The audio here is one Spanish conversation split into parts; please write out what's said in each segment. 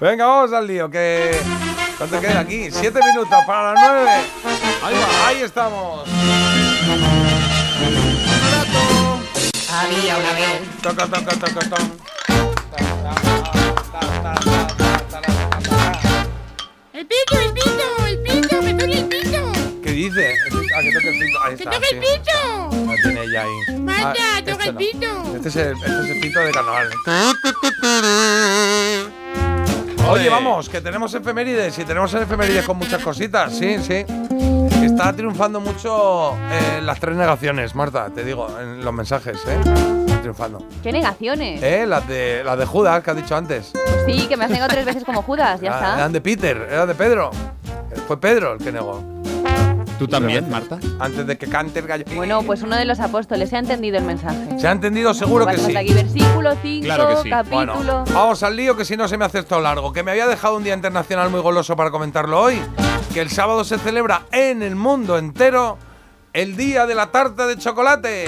Venga, vamos al lío, que... ¿Cuánto queda aquí? Siete minutos para las nueve. Ahí va, ahí estamos. Había una vez. Toca, toca, toca, toca. ¡El pito, el pito, el pito! ¡Me toca el pito! ¿Qué dice? Ah, que toque el pito. Ahí ¡Que está. toca el sí. pito! Lo tiene ella ahí. Manda, Ah, toca este el no. pito. Este es el, este es el pito de carnaval. Oye, vamos, que tenemos efemérides y tenemos efemérides con muchas cositas, sí, sí. Está triunfando mucho eh, las tres negaciones, Marta, te digo, en los mensajes, ¿eh? Está triunfando. ¿Qué negaciones? ¿Eh? Las de, las de Judas, que has dicho antes. Sí, que me has negado tres veces como Judas, ya Ah, está. Eran de Peter, eran de Pedro. Fue Pedro el que negó. ¿Tú también, Marta? Antes de que cante el gallo. Bueno, pues uno de los apóstoles, se ha entendido el mensaje. ¿Se ha entendido? Seguro que sí. aquí, versículo 5, Claro que sí. capítulo. Bueno, vamos al lío que si no se me hace esto largo. Que me había dejado un día internacional muy goloso para comentarlo hoy. Que el sábado se celebra en el mundo entero el día de la tarta de chocolate.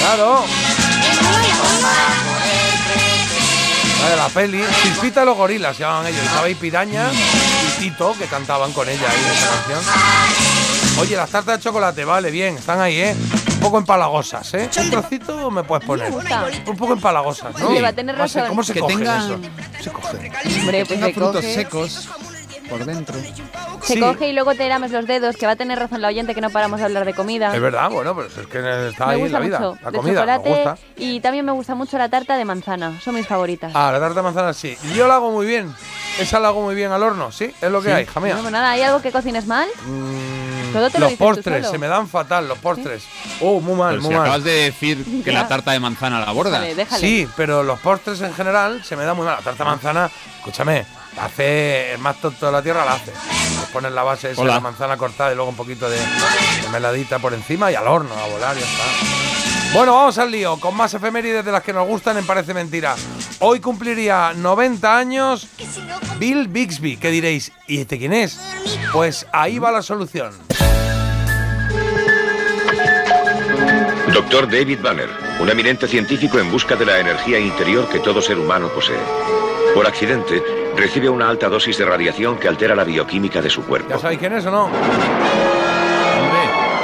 Claro. De la peli. Chispita y los gorilas se llamaban ellos. Estaba ahí Piraña y Tito que cantaban con ella ahí en esa canción. Oye, las tartas de chocolate, vale, bien, están ahí, ¿eh? Un poco empalagosas, ¿eh? Un trocito me puedes poner. Un poco empalagosas, ¿no? Sí, va a tener No sé. ¿Cómo se Que coge tengan- eso? Se coge. Hombre, pues Tenga se frutos coge, secos por dentro. Se Sí. coge y luego te lames los dedos, que va a tener razón la oyente que no paramos de hablar de comida. Es verdad, bueno, pero es que está me ahí gusta la vida. mucho. La de comida, me gusta. y también me gusta mucho la tarta de manzana. Son mis favoritas. Ah, la tarta de manzana sí. Y yo la hago muy bien. Esa la hago muy bien al horno, ¿sí? Es lo que hay, hija mía. No, pues nada, ¿hay algo que cocines mal? Mm, Todo te lo los dices tú postres, solo. se me dan fatal los postres. Oh, muy mal, Pero muy si mal. acabas de decir que la tarta de manzana la borda. Vale, déjale. Sí, pero los postres en general se me dan muy mal. La tarta de manzana, escúchame, la hace el más tonto de la tierra, la hace. Le pones la base esa Hola. la manzana cortada y luego un poquito de, de meladita por encima y al horno, a volar, ya está. Bueno, vamos al lío, con más efemérides de las que nos gustan en Parece Mentira. Hoy cumpliría 90 años Bill Bixby, que diréis, ¿y este quién es? Pues ahí va la solución. Doctor David Banner, un eminente científico en busca de la energía interior que todo ser humano posee. Por accidente, recibe una alta dosis de radiación que altera la bioquímica de su cuerpo. ¿Ya sabéis quién es o no?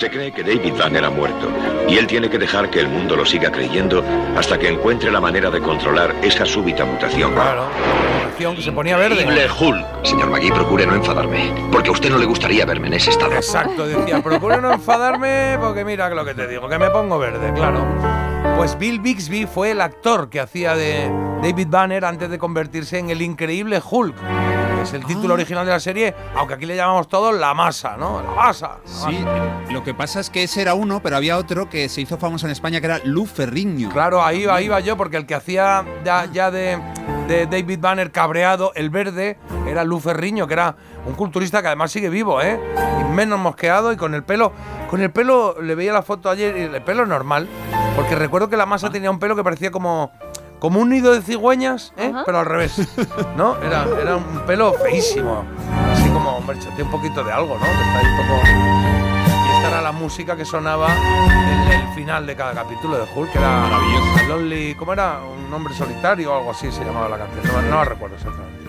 Se cree que David Banner ha muerto y él tiene que dejar que el mundo lo siga creyendo hasta que encuentre la manera de controlar esa súbita mutación. Claro, la acción que se ponía verde. Hulk. Señor Magui, procure no enfadarme, porque a usted no le gustaría verme en ese estado. Exacto, decía, procuro no enfadarme porque mira lo que te digo, que me pongo verde, claro. Pues Bill Bixby fue el actor que hacía de David Banner antes de convertirse en el increíble Hulk. que Es el título original de la serie, aunque aquí le llamamos todos la masa, ¿no? La masa. la Sí, lo que pasa es que ese era uno, pero había otro que se hizo famoso en España que era Lu Ferriño. Claro, ahí va, ahí va yo, porque el que hacía ya, ya de, de David Banner cabreado, el verde, era Lu Ferriño, que era un culturista que además sigue vivo, ¿eh? Y menos mosqueado y con el pelo. Con el pelo, le veía la foto ayer, y el pelo normal, porque recuerdo que la masa tenía un pelo que parecía como. Como un nido de cigüeñas, ¿eh? Pero al revés. ¿No? Era, era un pelo feísimo. Así como, hombre, échate un poquito de algo, ¿no? Que está ahí un poco. Y esta era la música que sonaba en el final de cada capítulo de Hulk, que era Maravilloso. Lonely, ¿cómo era? Un hombre solitario o algo así se llamaba la canción. No, no la recuerdo exactamente.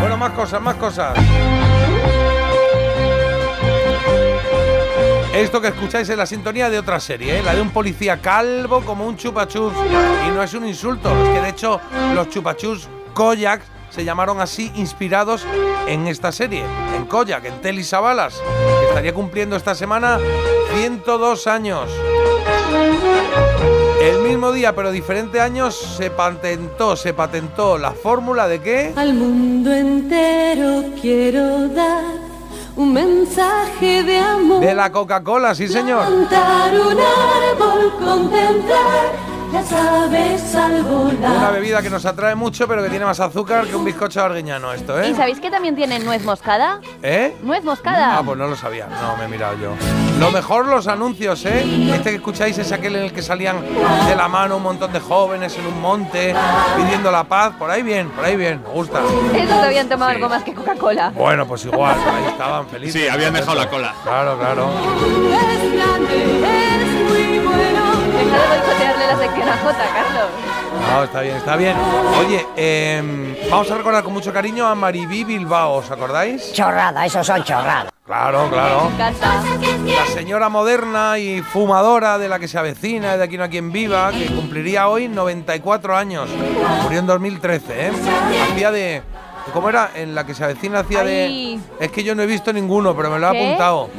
Bueno, más cosas, más cosas. Esto que escucháis es la sintonía de otra serie, ¿eh? la de un policía calvo como un chupachus. Y no es un insulto, es que de hecho los chupachus Koyak se llamaron así inspirados en esta serie, en Koyak, en Telly que estaría cumpliendo esta semana 102 años. El mismo día, pero diferente años, se patentó, se patentó la fórmula de qué? Al mundo entero quiero dar un mensaje de amor. De la Coca-Cola, sí señor. Plantar un árbol, contemplar las aves al Una volar. bebida que nos atrae mucho, pero que tiene más azúcar que un bizcocho arguiñano esto, ¿Y ¿eh? sabéis que también tiene nuez moscada? ¿Eh? Nuez moscada. Ah, pues no lo sabía, no me he mirado yo. Lo mejor los anuncios, ¿eh? Este que escucháis es aquel en el que salían de la mano un montón de jóvenes en un monte pidiendo la paz. Por ahí bien, por ahí bien, me gusta. Esos habían tomado algo más que Coca-Cola. Bueno, pues igual, ahí estaban felices. Sí, habían dejado la cola. Claro, claro. Es grande, es muy bueno. Deja de boicotearle la sección a Jota, Carlos. No, está bien, está bien. Oye, em, vamos a recordar con mucho cariño a Maribí Bilbao, ¿os acordáis? Chorrada, esos son chorradas. Claro, claro. Me encanta. La señora moderna y fumadora de la que se avecina, de aquí no a quien viva, que cumpliría hoy 94 años. Murió en 2013, ¿eh? Hacía de... ¿Cómo era? En la que se avecina hacía Ay. de... Es que yo no he visto ninguno, pero me lo he ¿Qué? apuntado.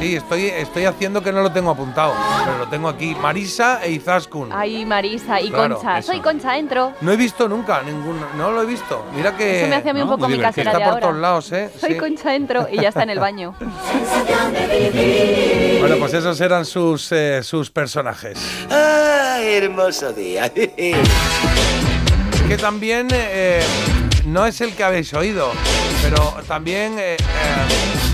Sí, estoy, estoy haciendo que no lo tengo apuntado, pero lo tengo aquí. Marisa e Izaskun. Ay, Marisa y Claro, Concha. eso. Soy Concha, entro. No he visto nunca ninguno, no lo he visto. Mira que... Eso me hace a mí un poco muy mi divertido. casera Está de por todos ahora. lados, ¿eh? Soy Sí. Concha, entro y ya está en el baño. Bueno, pues esos eran sus, eh, sus personajes. ¡Ay, hermoso día! Que también eh, no es el que habéis oído, pero también eh, eh,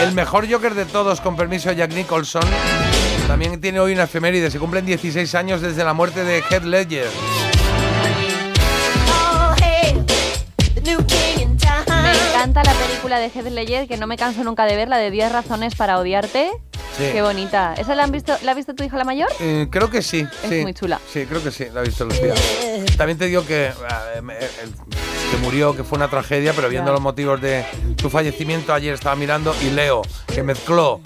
el mejor Joker de todos, con permiso de Jack Nicholson, también tiene hoy una efeméride. Se cumplen 16 años desde la muerte de Heath Ledger. Me encanta la película de Heath Ledger, que no me canso nunca de ver, la de 10 razones para odiarte. Sí. Qué bonita. ¿Esa la, han visto, la ha visto tu hija la mayor? Eh, creo que sí. Es sí. muy chula. Sí, creo que sí, la he visto Lucía. También te digo que, eh, el- que murió, que fue una tragedia, pero viendo los motivos de su fallecimiento ayer estaba mirando y leo que mezcló,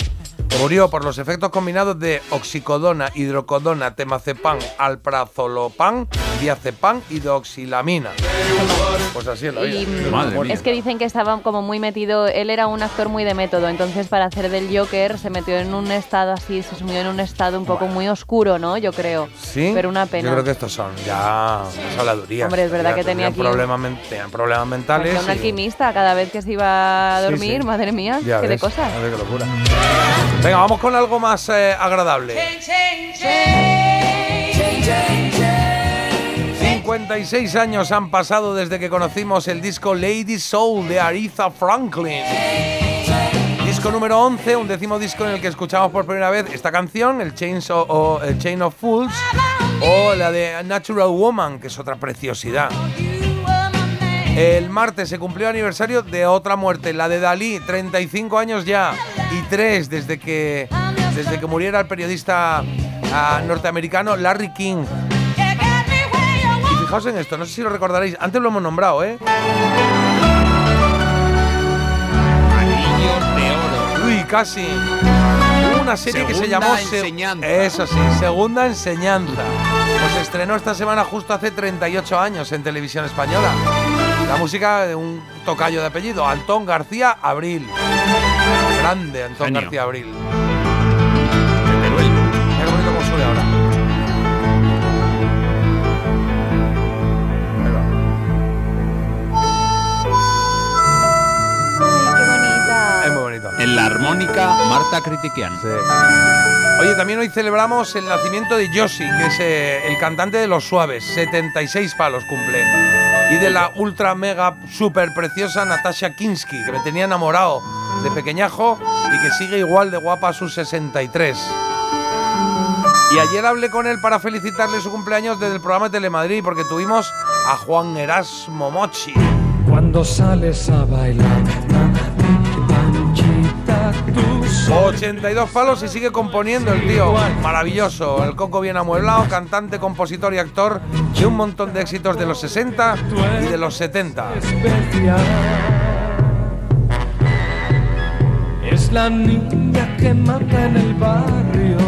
murió por los efectos combinados de oxicodona, hidrocodona, temazepam, alprazolopan, diazepam y doxilamina. Pues así es la vida. Y mm, Madre mía. es que dicen que estaba como muy metido, él era un actor muy de método, entonces para hacer del Joker se metió en un estado así, se sumió en un estado un poco muy oscuro, ¿no? Yo creo. Sí, Pero una pena. Yo creo que estos son ya habladurías. Hombre, es verdad Ya que tenía tenían aquí- problemas, tenían problemas mentales. Parecía un y- alquimista cada vez que se iba a Sí, dormir, sí. madre mía, Ya qué de ves, cosas. ya ves qué locura. Venga, vamos con algo más eh, agradable. 56 años han pasado desde que conocimos el disco Lady Soul de Aretha Franklin. Disco número 11, un décimo disco en el que escuchamos por primera vez esta canción, el, Chain of Fools, o la de Natural Woman, que es otra preciosidad. El martes se cumplió el aniversario de otra muerte, la de Dalí, 35 años ya, y tres desde que, desde que muriera el periodista ah, norteamericano Larry King. Fijaos en esto, no sé si lo recordaréis, antes lo hemos nombrado, ¿eh? Anillos de oro. Uy, casi. Hubo una serie que se Segunda llamó Se- Enseñanza. Eso sí, Segunda Enseñanza. Pues estrenó esta semana justo hace 38 años en televisión española. La música de un tocayo de apellido, Antón García Abril. Grande Antón Genio. García Abril. Marta Critiquian. Sí. Oye, también hoy celebramos el nacimiento de Yoshi, que es eh, el cantante de Los Suaves. 76 palos cumple. Y de la ultra mega super preciosa Natasha Kinsky, que me tenía enamorado de pequeñajo y que sigue igual de guapa a sus 63. Y ayer hablé con él para felicitarle su cumpleaños desde el programa de Telemadrid, porque tuvimos a Juan Erasmo Mochi. Cuando sales a bailar, 82 palos y sigue componiendo el tío. Maravilloso. El coco bien amueblado, cantante, compositor y actor de un montón de éxitos de los 60 y de los 70. especial. Es la niña que manda en el barrio.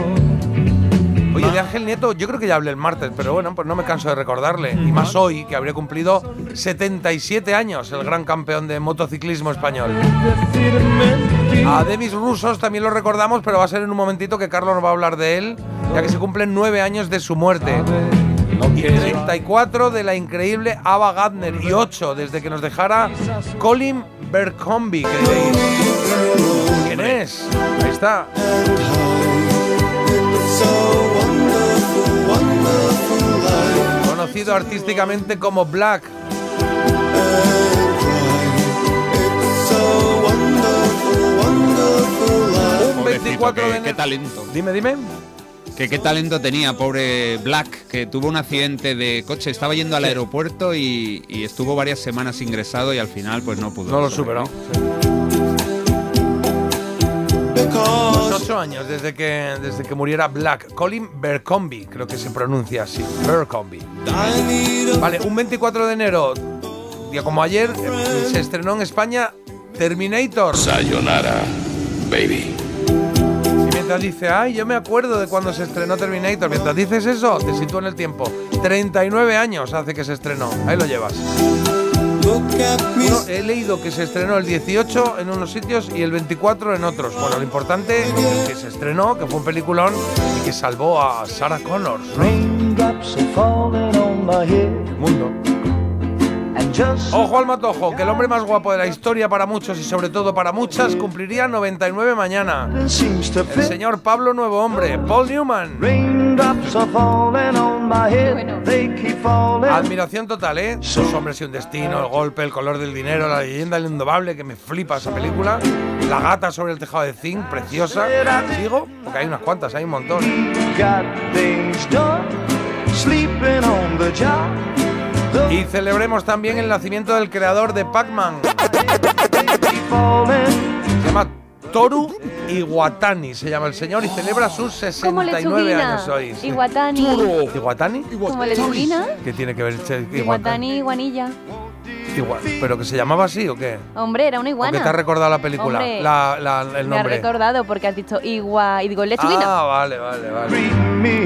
De Ángel Nieto, yo creo que ya hablé el martes, pero bueno, pues no me canso de recordarle. Y más hoy, que habría cumplido 77 años, el gran campeón de motociclismo español. A Demis Rusos también lo recordamos, pero va a ser en un momentito que Carlos nos va a hablar de él, ya que se cumplen nueve años de su muerte. Y 34 de la increíble Ava Gardner y 8 desde que nos dejara Colin que diréis. ¿Quién es? Ahí está. Conocido artísticamente como Black. Un 24 de qué, talento. Dime, dime. Que qué talento tenía, pobre Black, que tuvo un accidente de coche. Estaba yendo al aeropuerto y, y estuvo varias semanas ingresado y al final pues no pudo. No lo superó. Unos ocho años desde que, desde que muriera Black. Colin Bercombi, creo que se pronuncia así. Bercombi. Vale, un 24 de enero, día como ayer, se estrenó en España Terminator. Sayonara, baby. Y mientras dice, ay, yo me acuerdo de cuando se estrenó Terminator. Mientras dices eso, te sitúo en el tiempo. 39 años hace que se estrenó. Ahí lo llevas. Bueno, he leído que se estrenó el 18 en unos sitios y el 24 en otros. Bueno, lo importante es que se estrenó, que fue un peliculón y que salvó a Sarah Connors, ¿no? El mundo. Ojo al matojo, que el hombre más guapo de la historia para muchos y sobre todo para muchas cumpliría 99 mañana. El señor Pablo Nuevo Hombre, Paul Newman. Admiración total, ¿eh? Dos hombres y un destino, el golpe, el color del dinero, la leyenda del indobable, que me flipa esa película. La gata sobre el tejado de zinc, preciosa. ¿Sigo? Porque hay unas cuantas, hay un montón. Y celebremos también el nacimiento del creador de Pac-Man. Se llama Toru Iwatani, se llama el señor, y celebra sus Como 69 lechuguina. años hoy. sí. Iguatani. ¿Iwatani? Como lechuguina. ¿Qué tiene que ver este Iwatani? Iguatani, iguanilla. Igual. ¿Pero que se llamaba así o qué? Hombre, era una ¿O iguana. qué te ha recordado la película? Hombre, La- la- el Me ha nombre. recordado porque has dicho igua y digo lechuguina. Ah, vale, vale, vale.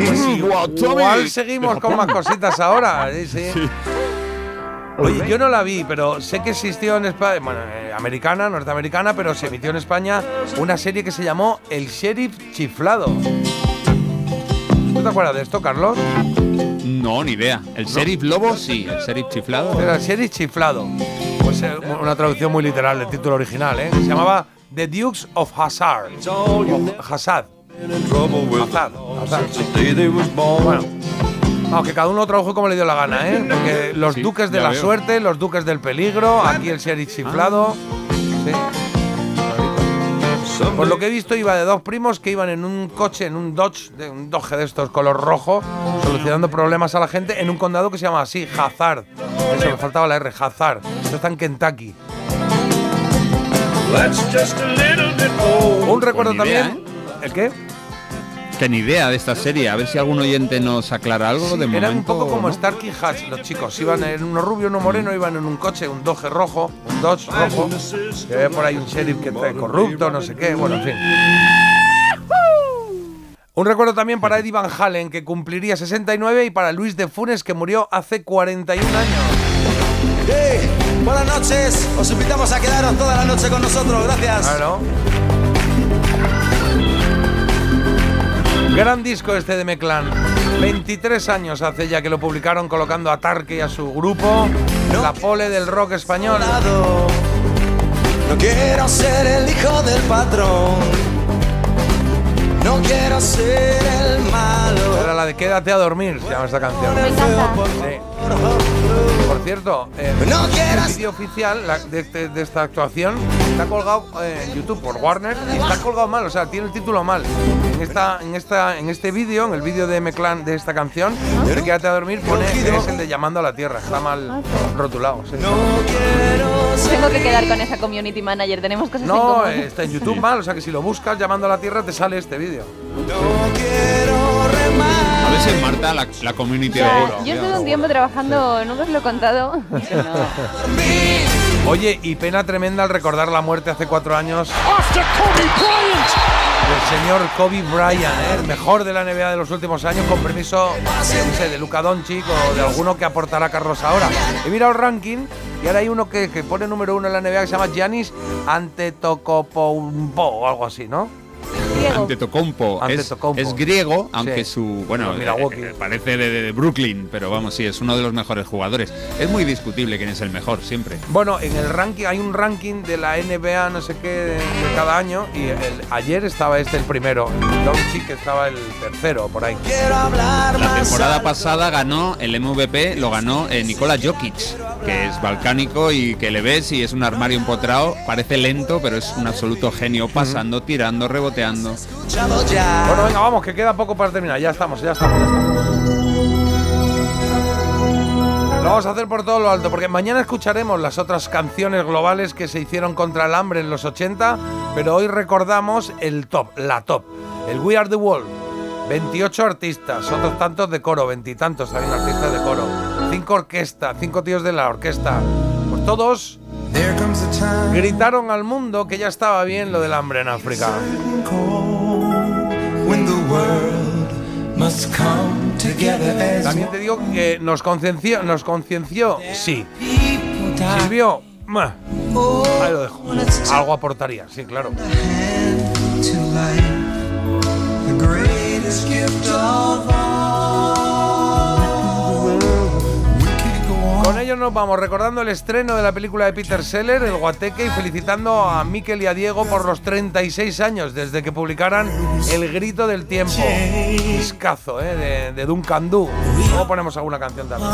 Pues igual seguimos con más cositas ahora. Sí, sí. Oye, yo no la vi, pero sé que existió en España, bueno, eh, americana, norteamericana, pero se emitió en España una serie que se llamó El Sheriff Chiflado. ¿Tú te acuerdas de esto, Carlos? No, ni idea. El sheriff lobo sí, el sheriff chiflado. Era el Sheriff Chiflado. Pues eh, una traducción muy literal del título original, ¿eh? Se llamaba The Dukes of Hazzard. Hazzard. Hazzard, sí. Bueno. Aunque cada uno trabaja como le dio la gana, ¿eh? Porque los Sí, duques de la veo. suerte, los duques del peligro, aquí el sheriff chiflado. Sí. Por lo que he visto, iba de dos primos que iban en un coche, en un Dodge, de un Dodge de estos color rojo, solucionando problemas a la gente en un condado que se llama así, Hazard. Eso, me faltaba la R, Hazard. Esto está en Kentucky. Un recuerdo idea, también. ¿El qué? Que ni idea de esta serie. A ver si algún oyente nos aclara algo de momento. Eran un poco como ¿no? Starkey Hatch, los chicos. Iban en uno rubio, uno moreno, iban en un coche, un Dodge rojo, un Dodge rojo. Que había por ahí un sheriff que está corrupto, no sé qué, bueno, en fin. Un recuerdo también para Eddie Van Halen, que cumpliría 69, y para Luis de Funes, que murió hace 41 años. buenas noches, os invitamos a quedaros toda la noche con nosotros, gracias. Claro. Gran disco este de Meclán. 23 años hace ya que lo publicaron colocando a Tarque y a su grupo la pole del rock español. No quiero ser el hijo del patrón. No quiero ser el malo. Era la de Quédate a dormir, se llama esta canción. Me encanta. Sí. Por cierto, eh, No el vídeo oficial la- de, este- de esta actuación está colgado eh, en YouTube por Warner y está colgado mal, o sea, tiene el título mal. En esta, en esta, en este vídeo, en el vídeo de Meclán de esta canción, de Quédate a dormir, pone que es el de Llamando a la Tierra. Está mal rotulado. sí. Tengo que quedar con esa community manager. Tenemos cosas en No, común. eh, está en YouTube mal, o sea que si lo buscas llamando a la Tierra te sale este vídeo. A ver si en Marta la, la community O sea, seguro. yo estuve un tiempo trabajando, nunca os lo he contado. no. Oye, y pena tremenda al recordar la muerte hace cuatro años del señor Kobe Bryant, ¿eh? el mejor de la NBA de los últimos años, con permiso no sé, de Luka Doncic o de alguno que aportará Carlos ahora. He mirado el ranking y ahora hay uno que, que pone número uno en la NBA que se llama Giannis Antetokounmpo o algo así, ¿no? Griego. Antetokounmpo. Es, Antetokounmpo. es griego, aunque Sí. su. Bueno, eh, eh, parece de, de Brooklyn, pero vamos, sí, es uno de los mejores jugadores. Es muy discutible quién es el mejor, siempre. Bueno, en el ranking hay un ranking de la NBA, no sé qué, de, de cada año, y el- ayer estaba este el primero, Doncic estaba el tercero, por ahí. La temporada pasada ganó el MVP, lo ganó eh, Nikola Jokic, que es balcánico y que le ves y es un armario empotrado, parece lento, pero es un absoluto genio, pasando, tirando, reboteando. Bueno, venga, vamos, que queda poco para terminar. Ya estamos, ya estamos, ya estamos. Lo vamos a hacer por todo lo alto, porque mañana escucharemos las otras canciones globales que se hicieron contra el hambre en los 80, pero hoy recordamos el top, la top, el We Are the World. 28 artistas, otros tantos de coro, veintitantos también artistas de coro, cinco orquestas, cinco tíos de la orquesta, pues todos gritaron al mundo que ya estaba bien lo del hambre en África. También te digo que nos concienció, nos concienció, sí. Sirvió, ahí lo dejo. Algo aportaría, sí, claro. Con ello nos vamos recordando el estreno de la película de Peter Seller, El Guateque, y felicitando a Miquel y a Diego por los 36 años desde que publicaran El Grito del Tiempo. Discazo, ¿eh? De, de Duncan Du. Luego ponemos alguna canción también.